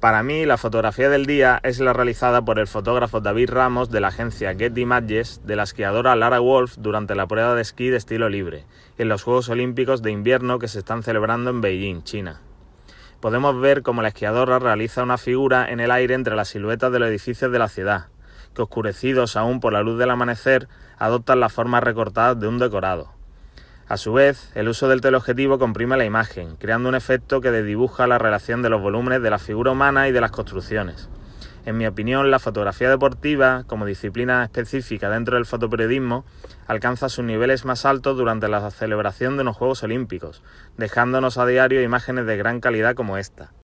Para mí, la fotografía del día es la realizada por el fotógrafo David Ramos de la agencia Getty Images de la esquiadora Lara Wolf durante la prueba de esquí de estilo libre en los Juegos Olímpicos de Invierno que se están celebrando en Beijing, China. Podemos ver cómo la esquiadora realiza una figura en el aire entre las siluetas de los edificios de la ciudad, que oscurecidos aún por la luz del amanecer adoptan las formas recortadas de un decorado. A su vez, el uso del teleobjetivo comprime la imagen, creando un efecto que desdibuja la relación de los volúmenes de la figura humana y de las construcciones. En mi opinión, la fotografía deportiva, como disciplina específica dentro del fotoperiodismo, alcanza sus niveles más altos durante la celebración de los Juegos Olímpicos, dejándonos a diario imágenes de gran calidad como esta.